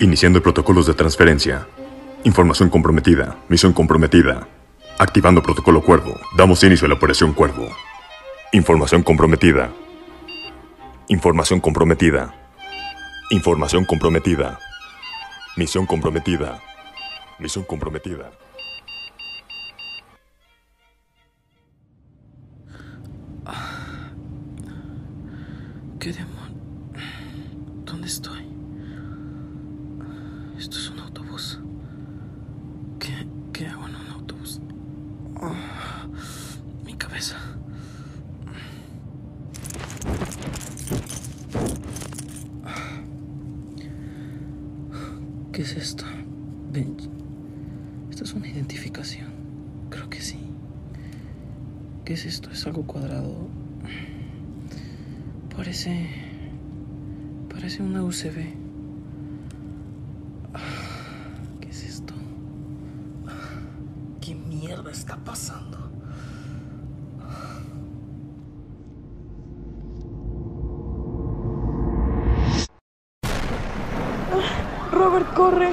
Iniciando protocolos de transferencia. Información comprometida. Misión comprometida. Activando protocolo Cuervo. Damos inicio a la operación Cuervo. Información comprometida. Información comprometida. Información comprometida. Misión comprometida. Misión comprometida. ¿Qué demon? ¿Dónde estoy? Esto es un autobús. ¿Qué, qué hago en un autobús? Mi cabeza. ¿Qué es esto? Bench. Esto es una identificación. Creo que sí. ¿Qué es esto? Es algo cuadrado. Parece. Parece una UCB. ¿Qué es esto? ¿Qué mierda está pasando? Robert, corre.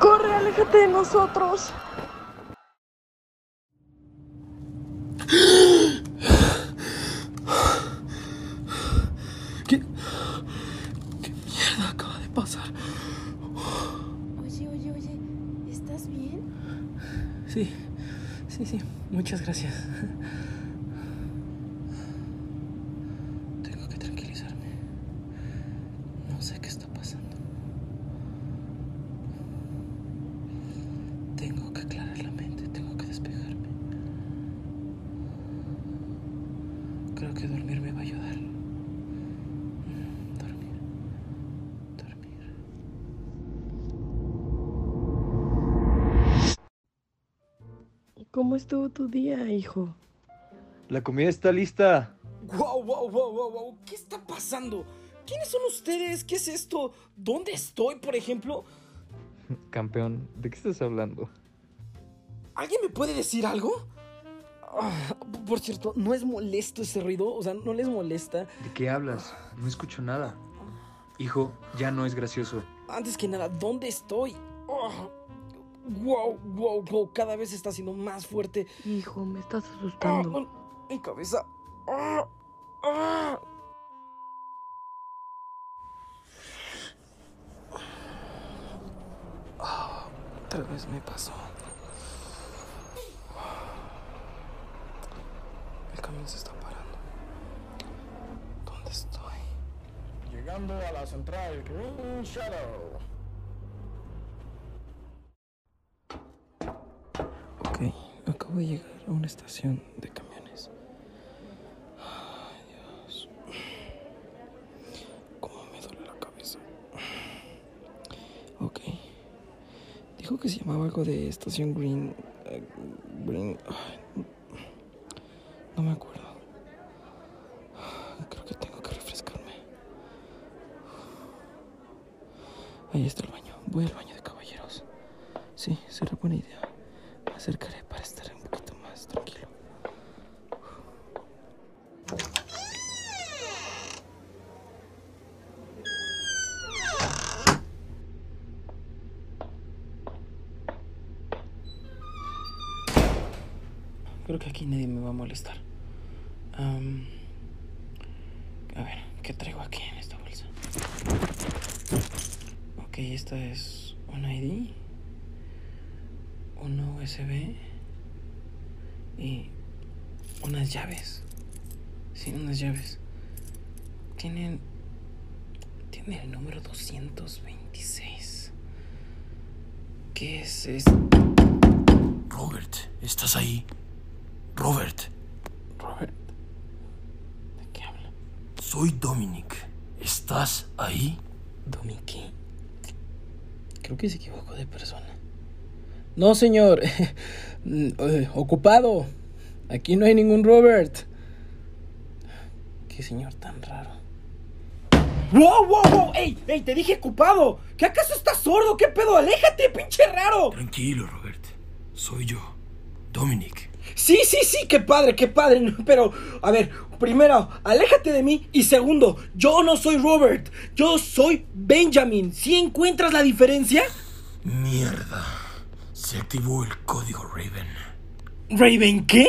Corre, aléjate de nosotros. ¿Qué. ¿Qué mierda acaba de pasar? Oye, oye, oye, ¿estás bien? Sí, Muchas gracias. Tengo que tranquilizarme. No sé qué está pasando. Tengo que aclarar la mente, tengo que despejarme. Creo que dormir me va a ayudar. Mm, Dormir. Dormir. ¿Cómo estuvo tu día, hijo? La comida está lista. Wow, wow, wow, wow, wow. ¿Qué está pasando? ¿Quiénes son ustedes? ¿Qué es esto? ¿Dónde estoy, por ejemplo? Campeón, ¿de qué estás hablando? ¿Alguien me puede decir algo? Ah, por cierto, ¿no es molesto ese ruido? O sea, ¿no les molesta? ¿De qué hablas? No escucho nada. Hijo, ya no es gracioso. Antes que nada, ¿dónde estoy? Ah, wow, wow, wow. Cada vez está siendo más fuerte. Hijo, me estás Ah, asustando. ah, mi cabeza. Ah, ah. Ah, Otra vez me pasó. El camión se está parando. ¿Dónde estoy? Llegando a la central Green Shadow. Ok, acabo de llegar a una estación de camiones. Ay, Dios. Cómo me duele la cabeza. Ok. Dijo que se llamaba algo de estación Green. eh, Green. no me acuerdo. Creo que tengo que refrescarme. Ahí está el baño. Voy al baño de caballeros. Sí, será buena idea. Me acercaré para estar un poquito más tranquilo. Creo que aquí nadie me va a molestar. A ver, ¿qué traigo aquí en esta bolsa? Ok, esta es un ID, un USB y unas llaves. Sí, unas llaves. Tienen. Tiene el número 226. ¿Qué es esto? Robert, ¿estás ahí? Robert, Robert. ¿De qué habla? soy Dominic. ¿Estás ahí? Dominique. Creo que se equivocó de persona. No, señor. Eh, Ocupado. Aquí no hay ningún Robert. Qué señor tan raro. ¡Wow, wow, wow! ¡Ey, ey! Te dije ocupado. ¿Qué acaso estás sordo? ¿Qué pedo? ¡Aléjate, pinche raro! Tranquilo, Robert. Soy yo, Dominic. Sí, sí, sí, qué padre, qué padre. no, Pero, a ver, primero, aléjate de mí. Y segundo, yo no soy Robert. Yo soy Benjamin. ¿Sí encuentras la diferencia? Mierda. Se activó el código Raven. ¿Raven qué?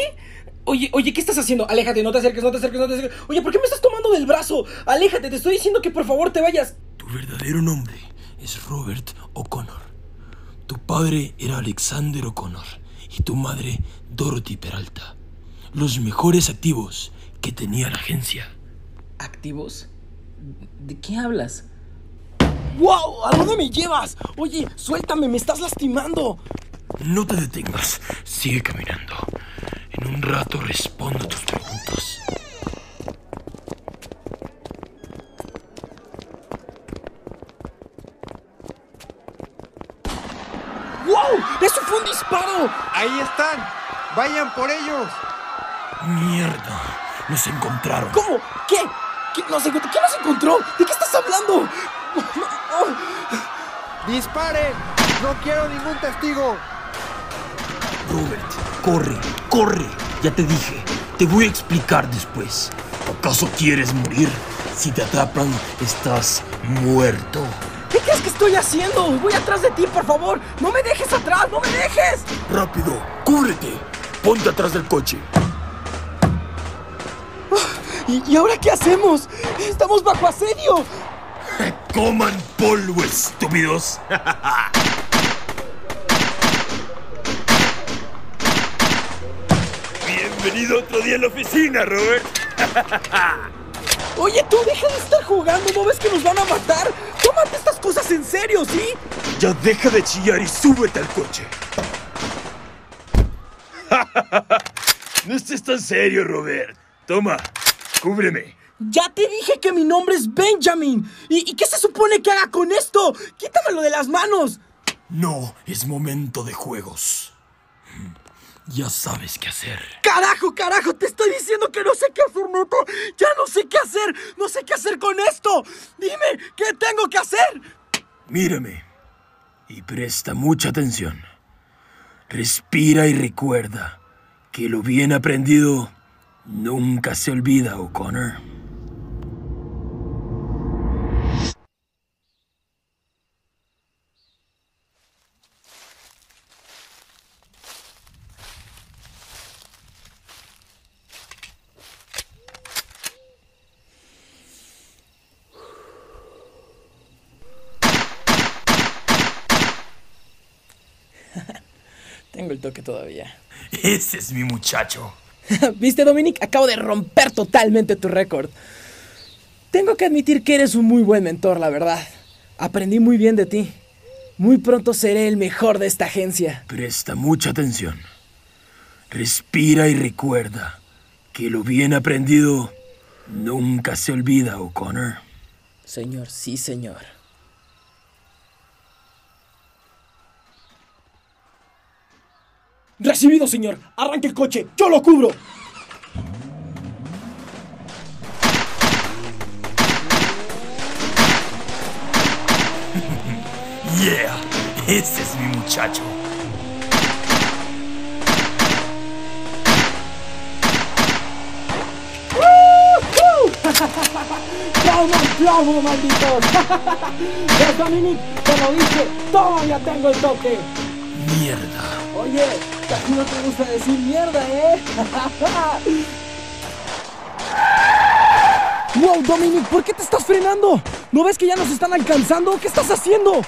Oye, oye, ¿qué estás haciendo? Aléjate, no te acerques, no te acerques, no te acerques. Oye, ¿por qué me estás tomando del brazo? Aléjate, te estoy diciendo que por favor te vayas. Tu verdadero nombre es Robert O'Connor. Tu padre era Alexander O'Connor y tu madre Dorothy Peralta. Los mejores activos que tenía la agencia. ¿Activos? ¿De qué hablas? ¡Wow! ¿A dónde me llevas? Oye, suéltame, me estás lastimando. No te detengas, sigue caminando. En un rato respondo tus Ahí están. Vayan por ellos. Mierda, nos encontraron. ¿Cómo? ¿Qué? ¿Qué nos, encontró? ¿Qué nos encontró? ¿De qué estás hablando? Disparen. No quiero ningún testigo. Robert, corre, corre. Ya te dije, te voy a explicar después. ¿Acaso quieres morir? Si te atrapan, estás muerto. ¿Qué crees que estoy haciendo? Voy atrás de ti, por favor. No me dejes atrás, no me dejes. Rápido, cúbrete. Ponte atrás del coche. ¿Y, y ahora qué hacemos? Estamos bajo asedio. Coman polvo, estúpidos. Bienvenido otro día a la oficina, Robert. Oye, tú deja de estar jugando. ¿No ves que nos van a matar? Tómate cosas en serio, ¿sí? Ya deja de chillar y súbete al coche. no estés tan serio, Robert. Toma, cúbreme. Ya te dije que mi nombre es Benjamin. ¿Y, y qué se supone que haga con esto? Quítamelo de las manos. No es momento de juegos. Ya sabes qué hacer. Carajo, carajo, te estoy diciendo que no sé qué hacer, neta. Ya no sé qué hacer. No sé qué hacer con esto. Dime, ¿qué tengo que hacer? Mírame y presta mucha atención. Respira y recuerda que lo bien aprendido nunca se olvida, O'Connor. Tengo el toque todavía. Ese es mi muchacho. ¿Viste, Dominic? Acabo de romper totalmente tu récord. Tengo que admitir que eres un muy buen mentor, la verdad. Aprendí muy bien de ti. Muy pronto seré el mejor de esta agencia. Presta mucha atención. Respira y recuerda que lo bien aprendido nunca se olvida, O'Connor. Señor, sí, señor. Recibido, señor. Arranque el coche. Yo lo cubro. Yeah, ese es mi muchacho. ¡Toma el plomo, malditos! ¡Ves, Dominic? Te lo dije. ¡Toma, ya tengo el toque! Mierda. Oye, casi no te gusta decir mierda, ¿eh? ¡Wow, Dominic! ¿Por qué te estás frenando? ¿No ves que ya nos están alcanzando? ¿Qué estás haciendo?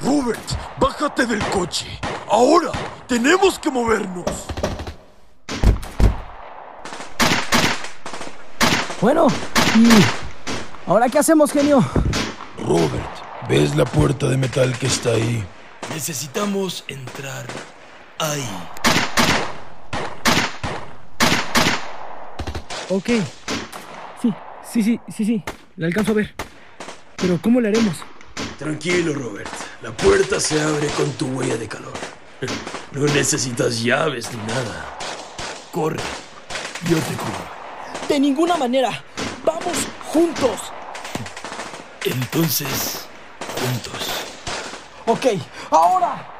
Robert, bájate del coche. Ahora, tenemos que movernos. Bueno, ¿y ahora qué hacemos, genio? Robert, ¿ves la puerta de metal que está ahí? Necesitamos entrar ahí. Ok. Sí, sí, sí, sí, sí. La alcanzo a ver. Pero ¿cómo le haremos? Tranquilo, Robert. La puerta se abre con tu huella de calor. No necesitas llaves ni nada. Corre. Yo te cubro. De ninguna manera. Vamos juntos. Entonces, juntos. Ok, ahora.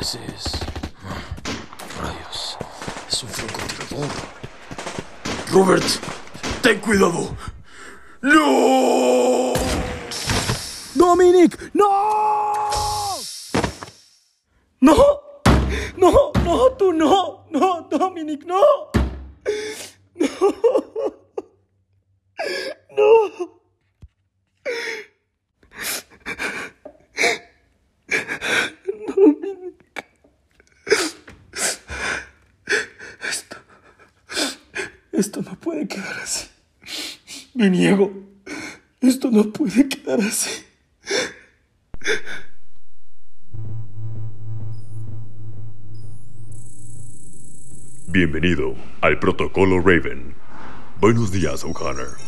Ese es. Rayos. Es un francotirador. Robert, ten cuidado. ¡No! ¡Dominic! ¡No! ¡No! ¡No! ¡No! ¡Tú no! ¡No! ¡Dominic, no! ¡No! ¡No! Dominic. Esto. Esto no puede quedar así. Me niego. Esto no puede quedar así. Bienvenido al Protocolo Raven. Buenos días, O'Connor.